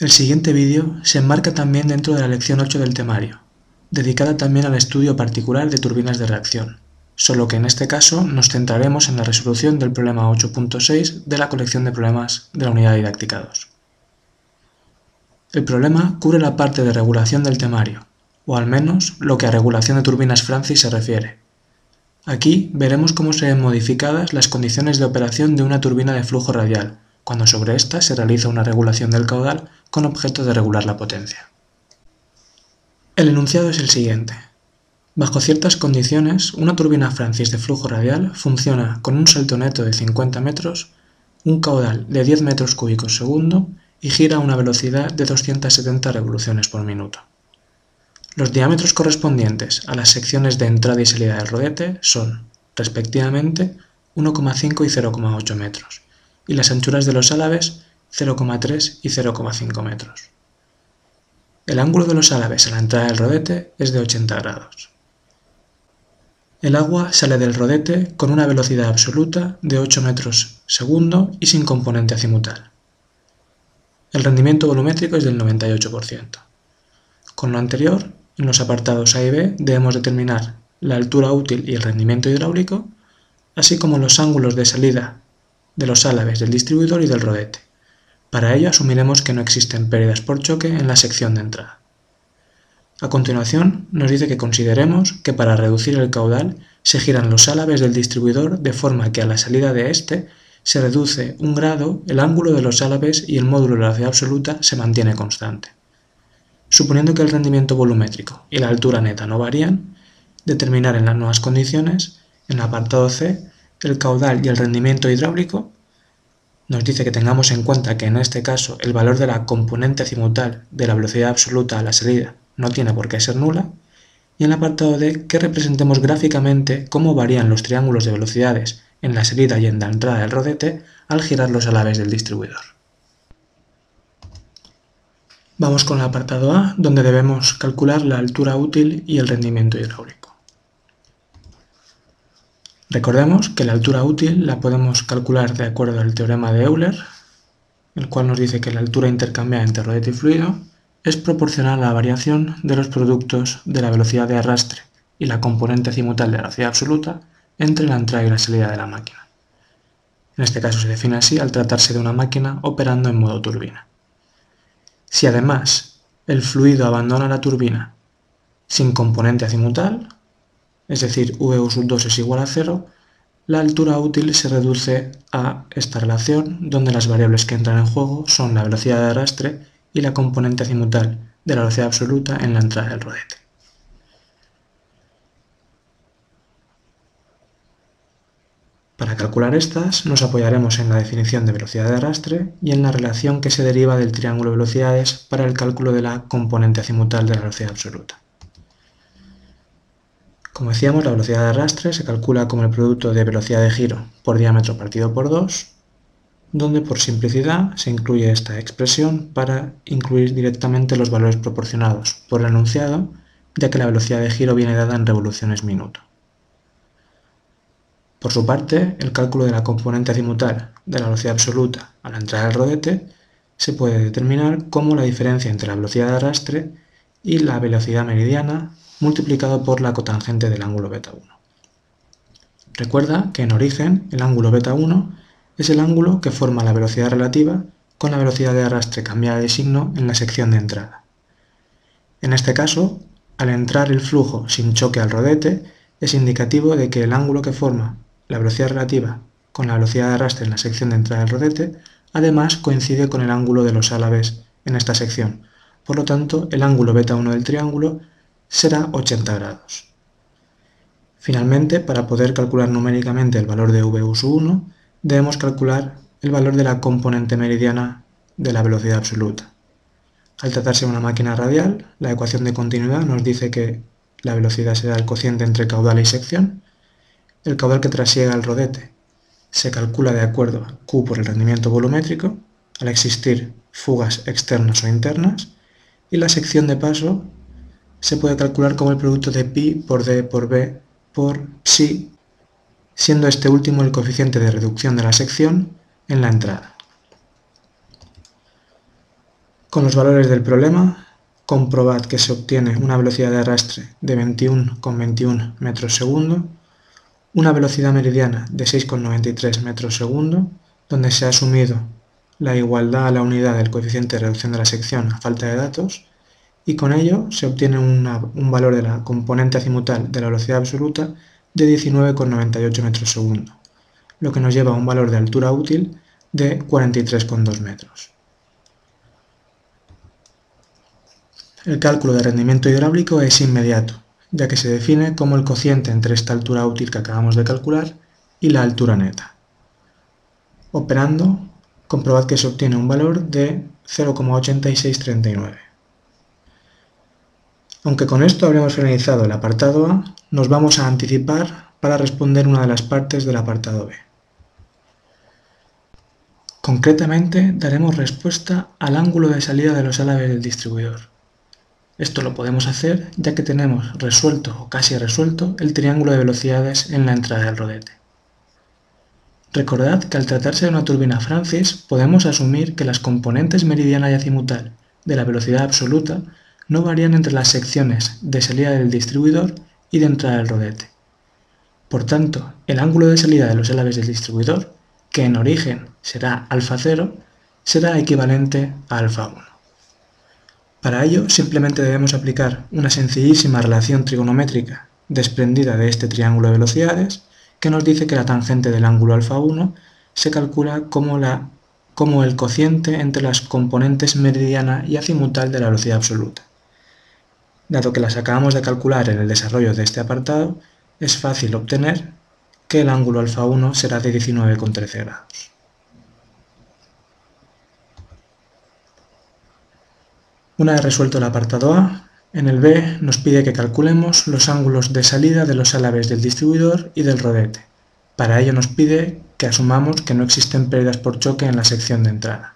El siguiente vídeo se enmarca también dentro de la lección 8 del temario, dedicada también al estudio particular de turbinas de reacción, solo que en este caso nos centraremos en la resolución del problema 8.6 de la colección de problemas de la unidad didáctica 2. El problema cubre la parte de regulación del temario, o al menos lo que a regulación de turbinas Francis se refiere. Aquí veremos cómo se ven modificadas las condiciones de operación de una turbina de flujo radial, cuando sobre ésta se realiza una regulación del caudal con objeto de regular la potencia. El enunciado es el siguiente. Bajo ciertas condiciones, una turbina Francis de flujo radial funciona con un salto neto de 50 metros, un caudal de 10 metros cúbicos segundo y gira a una velocidad de 270 revoluciones por minuto. Los diámetros correspondientes a las secciones de entrada y salida del rodete son, respectivamente, 1,5 y 0,8 metros, y las anchuras de los álabes 0,3 y 0,5 metros. El ángulo de los álabes a la entrada del rodete es de 80 grados. El agua sale del rodete con una velocidad absoluta de 8 metros segundo y sin componente azimutal. El rendimiento volumétrico es del 98%. Con lo anterior, en los apartados A y B debemos determinar la altura útil y el rendimiento hidráulico, así como los ángulos de salida de los álabes del distribuidor y del rodete. Para ello asumiremos que no existen pérdidas por choque en la sección de entrada. A continuación, nos dice que consideremos que para reducir el caudal se giran los álabes del distribuidor de forma que a la salida de este se reduce un grado el ángulo de los álabes y el módulo de la velocidad absoluta se mantiene constante. Suponiendo que el rendimiento volumétrico y la altura neta no varían, determinar en las nuevas condiciones, en el apartado C, el caudal y el rendimiento hidráulico, nos dice que tengamos en cuenta que en este caso el valor de la componente azimutal de la velocidad absoluta a la salida no tiene por qué ser nula, y en el apartado D que representemos gráficamente cómo varían los triángulos de velocidades en la salida y en la entrada del rodete al girar los alaves del distribuidor. Vamos con el apartado A, donde debemos calcular la altura útil y el rendimiento hidráulico. Recordemos que la altura útil la podemos calcular de acuerdo al teorema de Euler, el cual nos dice que la altura intercambiada entre rodete y fluido es proporcional a la variación de los productos de la velocidad de arrastre y la componente azimutal de la velocidad absoluta entre la entrada y la salida de la máquina. En este caso se define así al tratarse de una máquina operando en modo turbina. Si además el fluido abandona la turbina sin componente azimutal, es decir, VU sub 2 es igual a 0, la altura útil se reduce a esta relación donde las variables que entran en juego son la velocidad de arrastre y la componente azimutal de la velocidad absoluta en la entrada del rodete. Para calcular estas nos apoyaremos en la definición de velocidad de arrastre y en la relación que se deriva del triángulo de velocidades para el cálculo de la componente azimutal de la velocidad absoluta. Como decíamos, la velocidad de arrastre se calcula como el producto de velocidad de giro por diámetro partido por 2, donde por simplicidad se incluye esta expresión para incluir directamente los valores proporcionados por el enunciado, ya que la velocidad de giro viene dada en revoluciones minuto. Por su parte, el cálculo de la componente azimutal de la velocidad absoluta a la entrada del rodete se puede determinar como la diferencia entre la velocidad de arrastre y la velocidad meridiana multiplicado por la cotangente del ángulo beta 1. Recuerda que en origen el ángulo beta 1 es el ángulo que forma la velocidad relativa con la velocidad de arrastre cambiada de signo en la sección de entrada. En este caso, al entrar el flujo sin choque al rodete, es indicativo de que el ángulo que forma la velocidad relativa con la velocidad de arrastre en la sección de entrada del rodete, además coincide con el ángulo de los álabes en esta sección. Por lo tanto, el ángulo beta 1 del triángulo será 80 grados. Finalmente, para poder calcular numéricamente el valor de VU1, debemos calcular el valor de la componente meridiana de la velocidad absoluta. Al tratarse de una máquina radial, la ecuación de continuidad nos dice que la velocidad será el cociente entre caudal y sección. El caudal que trasiega el rodete se calcula de acuerdo a Q por el rendimiento volumétrico, al existir fugas externas o internas, y la sección de paso se puede calcular como el producto de pi por d por b por psi, siendo este último el coeficiente de reducción de la sección en la entrada. Con los valores del problema, comprobad que se obtiene una velocidad de arrastre de 21,21 metros segundo, una velocidad meridiana de 6,93 metros segundo, donde se ha asumido la igualdad a la unidad del coeficiente de reducción de la sección a falta de datos, y con ello se obtiene un valor de la componente azimutal de la velocidad absoluta de 19,98 metros segundo, lo que nos lleva a un valor de altura útil de 43,2 metros. El cálculo de rendimiento hidráulico es inmediato, ya que se define como el cociente entre esta altura útil que acabamos de calcular y la altura neta. Operando, comprobad que se obtiene un valor de 0,8639. Aunque con esto habremos finalizado el apartado A, nos vamos a anticipar para responder una de las partes del apartado B. Concretamente, daremos respuesta al ángulo de salida de los álabes del distribuidor. Esto lo podemos hacer ya que tenemos resuelto o casi resuelto el triángulo de velocidades en la entrada del rodete. Recordad que al tratarse de una turbina Francis podemos asumir que las componentes meridiana y azimutal de la velocidad absoluta no varían entre las secciones de salida del distribuidor y de entrada del rodete. Por tanto, el ángulo de salida de los álabes del distribuidor, que en origen será alfa 0, será equivalente a alfa 1. Para ello, simplemente debemos aplicar una sencillísima relación trigonométrica desprendida de este triángulo de velocidades que nos dice que la tangente del ángulo alfa 1 se calcula como, la, como el cociente entre las componentes meridiana y azimutal de la velocidad absoluta. Dado que las acabamos de calcular en el desarrollo de este apartado, es fácil obtener que el ángulo alfa 1 será de 19,13 grados. Una vez resuelto el apartado A, en el B nos pide que calculemos los ángulos de salida de los álabes del distribuidor y del rodete. Para ello nos pide que asumamos que no existen pérdidas por choque en la sección de entrada.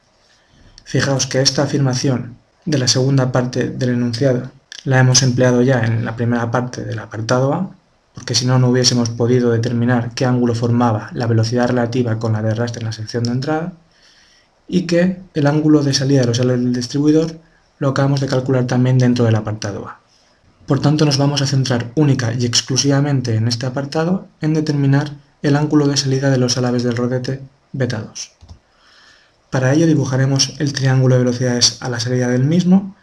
Fijaos que esta afirmación de la segunda parte del enunciado la hemos empleado ya en la primera parte del apartado A, porque si no, no hubiésemos podido determinar qué ángulo formaba la velocidad relativa con la de arrastre en la sección de entrada, y que el ángulo de salida de los álabes del distribuidor lo acabamos de calcular también dentro del apartado A. Por tanto, nos vamos a centrar única y exclusivamente en este apartado en determinar el ángulo de salida de los álabes del rodete beta 2. Para ello dibujaremos el triángulo de velocidades a la salida del mismo.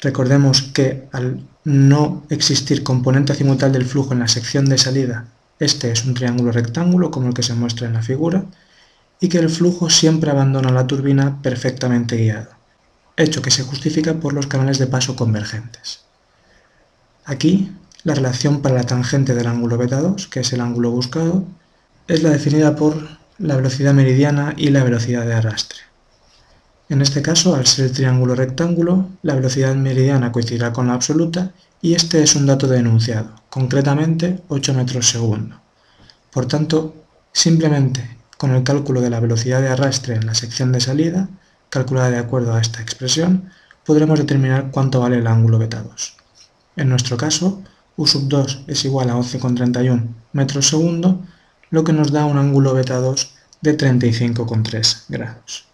Recordemos que al no existir componente azimutal del flujo en la sección de salida, este es un triángulo rectángulo como el que se muestra en la figura, y que el flujo siempre abandona la turbina perfectamente guiado hecho que se justifica por los canales de paso convergentes. Aquí, la relación para la tangente del ángulo beta 2, que es el ángulo buscado, es la definida por la velocidad meridiana y la velocidad de arrastre. En este caso, al ser el triángulo rectángulo, la velocidad meridiana coincidirá con la absoluta y este es un dato de enunciado, concretamente 8 metros segundo. Por tanto, simplemente con el cálculo de la velocidad de arrastre en la sección de salida, calculada de acuerdo a esta expresión, podremos determinar cuánto vale el ángulo beta 2. En nuestro caso, U sub 2 es igual a 11,31 metros segundo, lo que nos da un ángulo beta 2 de 35,3 grados.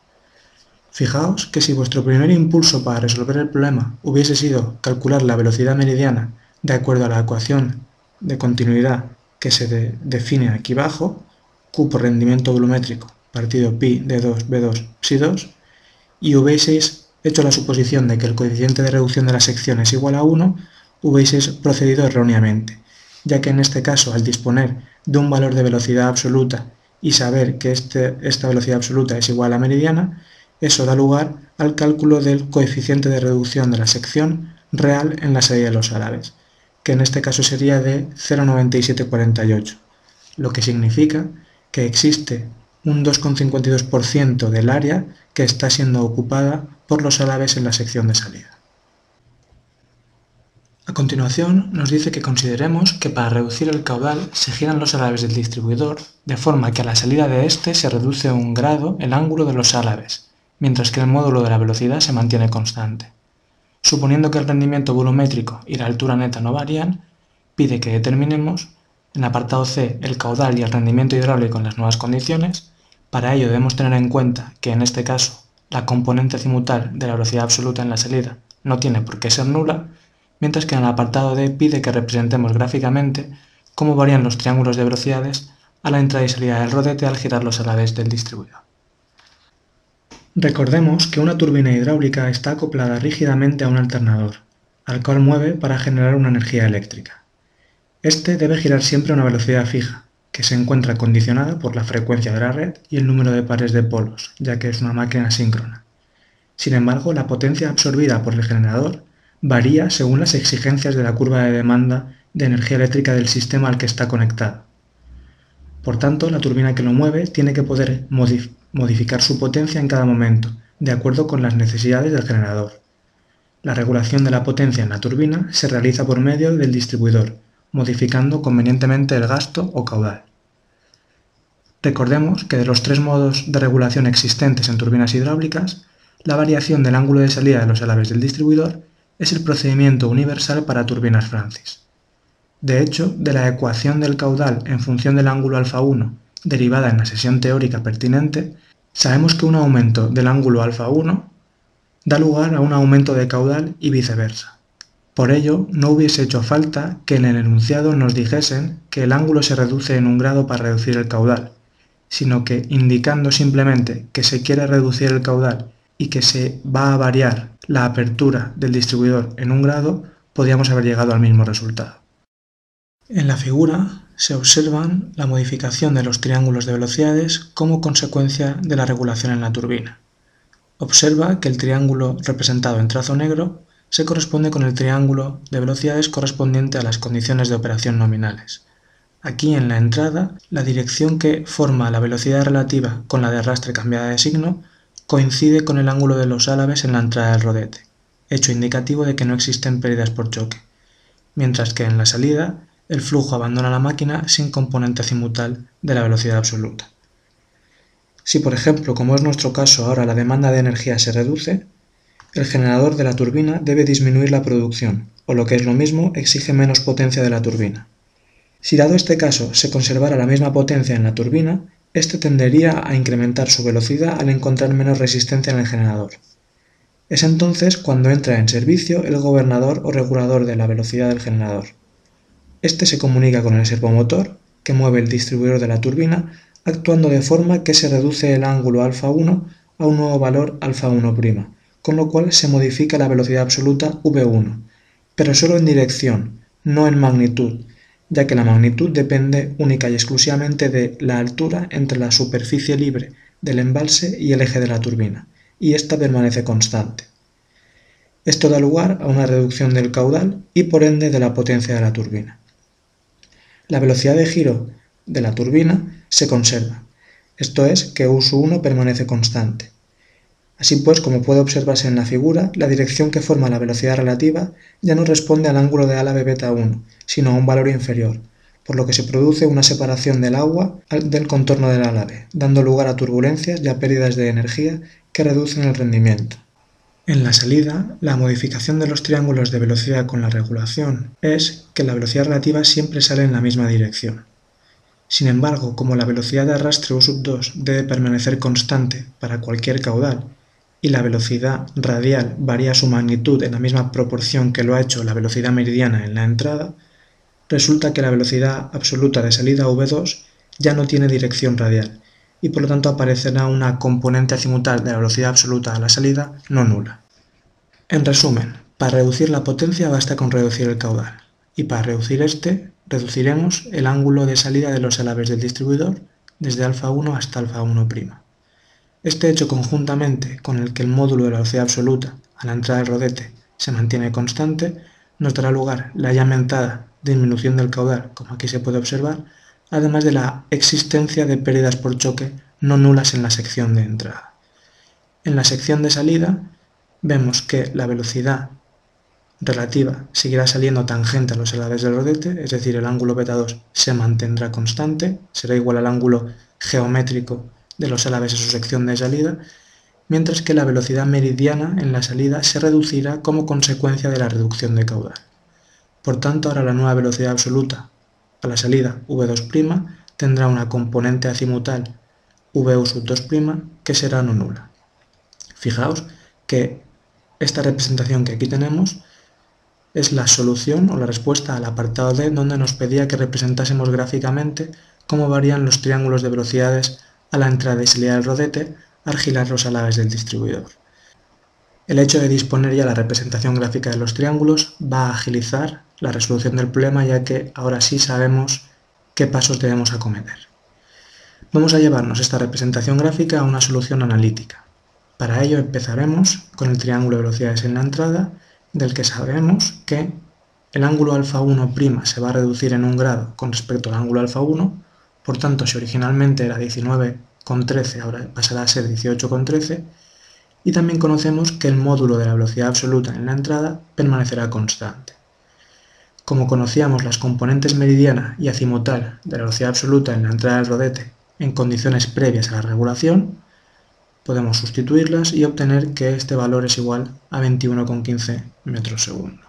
Fijaos que si vuestro primer impulso para resolver el problema hubiese sido calcular la velocidad meridiana de acuerdo a la ecuación de continuidad que se define aquí abajo, Q por rendimiento volumétrico partido pi de 2 B2 psi 2, y hubieseis hecho la suposición de que el coeficiente de reducción de la sección es igual a 1, hubieseis procedido erróneamente, ya que en este caso, al disponer de un valor de velocidad absoluta y saber que este, esta velocidad absoluta es igual a meridiana, eso da lugar al cálculo del coeficiente de reducción de la sección real en la salida de los árabes, que en este caso sería de 0,9748, lo que significa que existe un 2,52% del área que está siendo ocupada por los árabes en la sección de salida. A continuación nos dice que consideremos que para reducir el caudal se giran los álabes del distribuidor de forma que a la salida de éste se reduce un grado el ángulo de los álabes mientras que el módulo de la velocidad se mantiene constante. Suponiendo que el rendimiento volumétrico y la altura neta no varían, pide que determinemos en apartado C el caudal y el rendimiento hidráulico en las nuevas condiciones. Para ello debemos tener en cuenta que en este caso la componente azimutal de la velocidad absoluta en la salida no tiene por qué ser nula, mientras que en el apartado D pide que representemos gráficamente cómo varían los triángulos de velocidades a la entrada y salida del rodete al girarlos a la vez del distribuidor. Recordemos que una turbina hidráulica está acoplada rígidamente a un alternador, al cual mueve para generar una energía eléctrica. Este debe girar siempre a una velocidad fija, que se encuentra condicionada por la frecuencia de la red y el número de pares de polos, ya que es una máquina síncrona. Sin embargo, la potencia absorbida por el generador varía según las exigencias de la curva de demanda de energía eléctrica del sistema al que está conectado. Por tanto, la turbina que lo mueve tiene que poder modificar su potencia en cada momento, de acuerdo con las necesidades del generador. La regulación de la potencia en la turbina se realiza por medio del distribuidor, modificando convenientemente el gasto o caudal. Recordemos que de los tres modos de regulación existentes en turbinas hidráulicas, la variación del ángulo de salida de los alaves del distribuidor es el procedimiento universal para turbinas Francis. De hecho, de la ecuación del caudal en función del ángulo alfa 1 derivada en la sesión teórica pertinente, sabemos que un aumento del ángulo alfa 1 da lugar a un aumento de caudal y viceversa. Por ello, no hubiese hecho falta que en el enunciado nos dijesen que el ángulo se reduce en un grado para reducir el caudal, sino que indicando simplemente que se quiere reducir el caudal y que se va a variar la apertura del distribuidor en un grado, podríamos haber llegado al mismo resultado. En la figura se observan la modificación de los triángulos de velocidades como consecuencia de la regulación en la turbina. Observa que el triángulo representado en trazo negro se corresponde con el triángulo de velocidades correspondiente a las condiciones de operación nominales. Aquí en la entrada, la dirección que forma la velocidad relativa con la de arrastre cambiada de signo coincide con el ángulo de los álabes en la entrada del rodete, hecho indicativo de que no existen pérdidas por choque, mientras que en la salida el flujo abandona la máquina sin componente azimutal de la velocidad absoluta. Si por ejemplo, como es nuestro caso ahora, la demanda de energía se reduce, el generador de la turbina debe disminuir la producción, o lo que es lo mismo, exige menos potencia de la turbina. Si dado este caso se conservara la misma potencia en la turbina, éste tendería a incrementar su velocidad al encontrar menos resistencia en el generador. Es entonces cuando entra en servicio el gobernador o regulador de la velocidad del generador. Este se comunica con el servomotor, que mueve el distribuidor de la turbina, actuando de forma que se reduce el ángulo alfa 1 a un nuevo valor alfa 1', con lo cual se modifica la velocidad absoluta v1, pero solo en dirección, no en magnitud, ya que la magnitud depende única y exclusivamente de la altura entre la superficie libre del embalse y el eje de la turbina, y ésta permanece constante. Esto da lugar a una reducción del caudal y por ende de la potencia de la turbina. La velocidad de giro de la turbina se conserva, esto es que U1 permanece constante. Así pues, como puede observarse en la figura, la dirección que forma la velocidad relativa ya no responde al ángulo de álave beta 1, sino a un valor inferior, por lo que se produce una separación del agua del contorno del álave, dando lugar a turbulencias y a pérdidas de energía que reducen el rendimiento. En la salida, la modificación de los triángulos de velocidad con la regulación es que la velocidad relativa siempre sale en la misma dirección. Sin embargo, como la velocidad de arrastre U2 debe permanecer constante para cualquier caudal y la velocidad radial varía su magnitud en la misma proporción que lo ha hecho la velocidad meridiana en la entrada, resulta que la velocidad absoluta de salida V2 ya no tiene dirección radial y por lo tanto aparecerá una componente azimutal de la velocidad absoluta a la salida no nula. En resumen, para reducir la potencia basta con reducir el caudal, y para reducir este, reduciremos el ángulo de salida de los alaves del distribuidor desde alfa 1 hasta alfa 1'. Este hecho conjuntamente con el que el módulo de la velocidad absoluta a la entrada del rodete se mantiene constante, nos dará lugar la ya disminución del caudal, como aquí se puede observar, además de la existencia de pérdidas por choque no nulas en la sección de entrada. En la sección de salida vemos que la velocidad relativa seguirá saliendo tangente a los alaves del rodete, es decir, el ángulo beta 2 se mantendrá constante, será igual al ángulo geométrico de los alaves en su sección de salida, mientras que la velocidad meridiana en la salida se reducirá como consecue'ncia de la reducción de caudal. Por tanto, ahora la nueva velocidad absoluta a la salida v2' tendrá una componente azimutal v2' que será no nula. Fijaos que esta representación que aquí tenemos es la solución o la respuesta al apartado D donde nos pedía que representásemos gráficamente cómo varían los triángulos de velocidades a la entrada y salida del rodete al girar los alaves del distribuidor. El hecho de disponer ya la representación gráfica de los triángulos va a agilizar la resolución del problema ya que ahora sí sabemos qué pasos debemos acometer. Vamos a llevarnos esta representación gráfica a una solución analítica. Para ello empezaremos con el triángulo de velocidades en la entrada, del que sabemos que el ángulo alfa 1' se va a reducir en un grado con respecto al ángulo alfa 1, por tanto si originalmente era 19,13 ahora pasará a ser 18,13, y también conocemos que el módulo de la velocidad absoluta en la entrada permanecerá constante. Como conocíamos las componentes meridiana y azimutal de la velocidad absoluta en la entrada del rodete en condiciones previas a la regulación, podemos sustituirlas y obtener que este valor es igual a 21,15 metros segundo.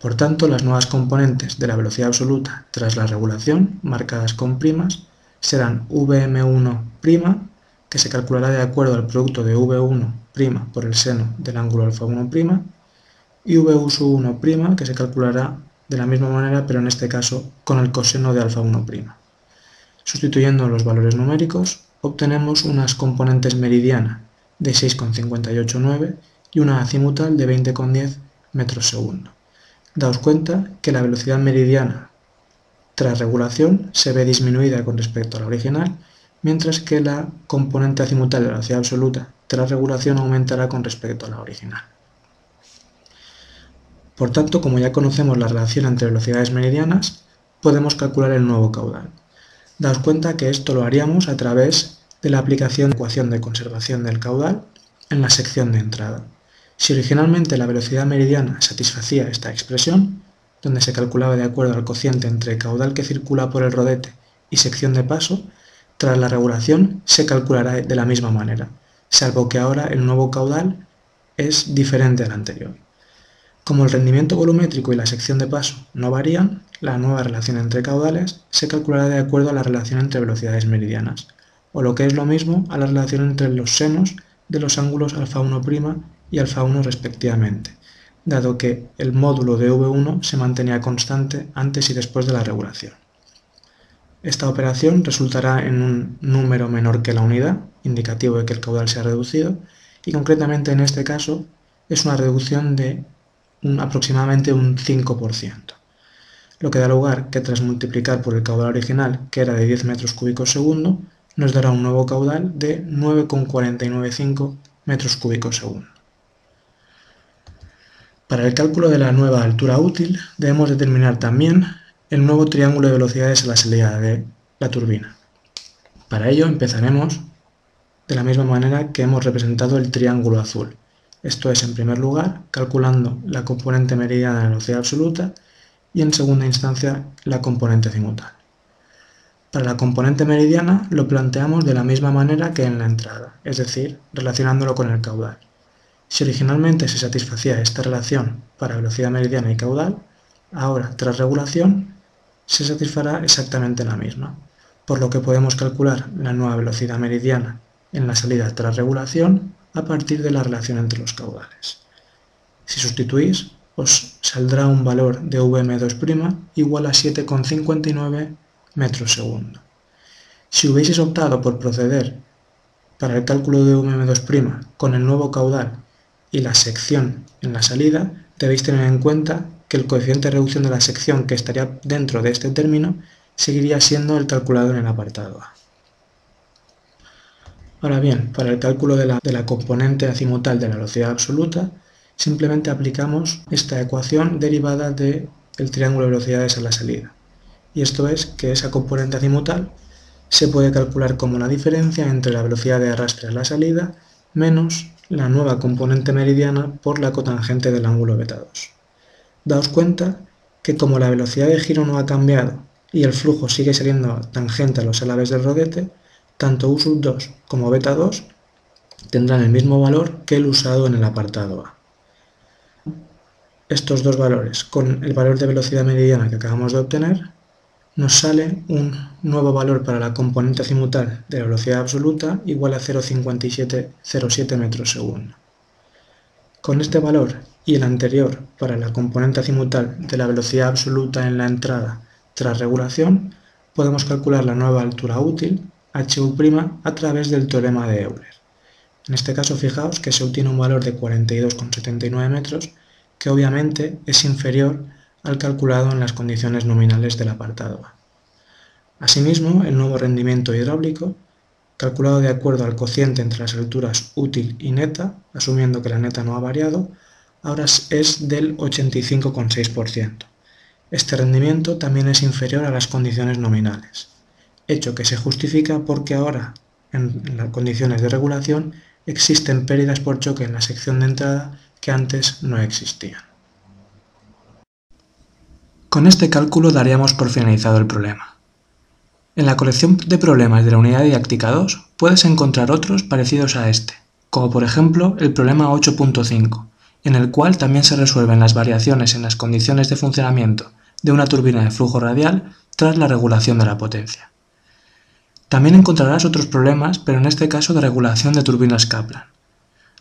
Por tanto, las nuevas componentes de la velocidad absoluta tras la regulación, marcadas con primas, serán Vm1', que se calculará de acuerdo al producto de V1' por el seno del ángulo alfa 1', y V1', que se calculará de la misma manera, pero en este caso con el coseno de alfa 1'. Sustituyendo los valores numéricos, obtenemos unas componentes meridiana de 6,589 y una azimutal de 20,10 metros segundo. Daos cuenta que la velocidad meridiana tras regulación se ve disminuida con respecto a la original, mientras que la componente azimutal de la velocidad absoluta tras regulación aumentará con respecto a la original. Por tanto, como ya conocemos la relación entre velocidades meridianas, podemos calcular el nuevo caudal. Daos cuenta que esto lo haríamos a través de la aplicación de ecuación de conservación del caudal en la sección de entrada. Si originalmente la velocidad meridiana satisfacía esta expresión, donde se calculaba de acuerdo al cociente entre caudal que circula por el rodete y sección de paso, tras la regulación se calculará de la misma manera, salvo que ahora el nuevo caudal es diferente al anterior. Como el rendimiento volumétrico y la sección de paso no varían, la nueva relación entre caudales se calculará de acuerdo a la relación entre velocidades meridianas, o lo que es lo mismo a la relación entre los senos de los ángulos alfa 1' y alfa 1 respectivamente, dado que el módulo de V1 se mantenía constante antes y después de la regulación. Esta operación resultará en un número menor que la unidad, indicativo de que el caudal se ha reducido, y concretamente en este caso es una reducción de aproximadamente un 5%, lo que da lugar que tras multiplicar por el caudal original, que era de 10 metros cúbicos segundo, nos dará un nuevo caudal de 9,495 metros cúbicos segundo. Para el cálculo de la nueva altura útil debemos determinar también el nuevo triángulo de velocidades a la salida de la turbina. Para ello empezaremos de la misma manera que hemos representado el triángulo azul, esto es, en primer lugar, calculando la componente meridiana de la velocidad absoluta y en segunda instancia la componente azimutal. Para la componente meridiana lo planteamos de la misma manera que en la entrada, es decir, relacionándolo con el caudal. Si originalmente se satisfacía esta relación para velocidad meridiana y caudal, ahora, tras regulación, se satisfará exactamente la misma, por lo que podemos calcular la nueva velocidad meridiana en la salida tras regulación a partir de la relación entre los caudales. Si sustituís, os saldrá un valor de Vm2' igual a 7,59 metros segundo. Si hubieseis optado por proceder para el cálculo de Vm2' con el nuevo caudal y la sección en la salida, debéis tener en cuenta que el coeficiente de reducción de la sección que estaría dentro de este término seguiría siendo el calculado en el apartado A. Ahora bien, para el cálculo de la, componente azimutal de la velocidad absoluta, simplemente aplicamos esta ecuación derivada del triángulo de velocidades a la salida. Y esto es que esa componente azimutal se puede calcular como la diferencia entre la velocidad de arrastre a la salida menos la nueva componente meridiana por la cotangente del ángulo beta 2. Daos cuenta que como la velocidad de giro no ha cambiado y el flujo sigue saliendo tangente a los alaves del rodete, tanto U2 como beta 2 tendrán el mismo valor que el usado en el apartado A. Estos dos valores con el valor de velocidad meridiana que acabamos de obtener, nos sale un nuevo valor para la componente azimutal de la velocidad absoluta igual a 0,5707 metros segundo. Con este valor y el anterior para la componente azimutal de la velocidad absoluta en la entrada tras regulación, podemos calcular la nueva altura útil, HU', a través del teorema de Euler. En este caso fijaos que se obtiene un valor de 42,79 metros, que obviamente es inferior al calculado en las condiciones nominales del apartado A. Asimismo, el nuevo rendimiento hidráulico, calculado de acuerdo al cociente entre las alturas útil y neta, asumiendo que la neta no ha variado, ahora es del 85,6%. Este rendimiento también es inferior a las condiciones nominales, hecho que se justifica porque ahora, en las condiciones de regulación, existen pérdidas por choque en la sección de entrada que antes no existían. Con este cálculo daríamos por finalizado el problema. En la colección de problemas de la unidad didáctica 2 puedes encontrar otros parecidos a este, como por ejemplo el problema 8.5, en el cual también se resuelven las variaciones en las condiciones de funcionamiento de una turbina de flujo radial tras la regulación de la potencia. También encontrarás otros problemas, pero en este caso de regulación de turbinas Kaplan.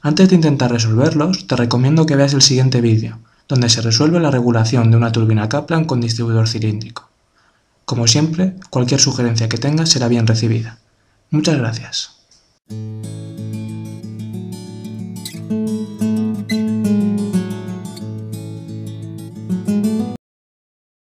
Antes de intentar resolverlos, te recomiendo que veas el siguiente vídeo, donde se resuelve la regulación de una turbina Kaplan con distribuidor cilíndrico. Como siempre, cualquier sugerencia que tengas será bien recibida. Muchas gracias.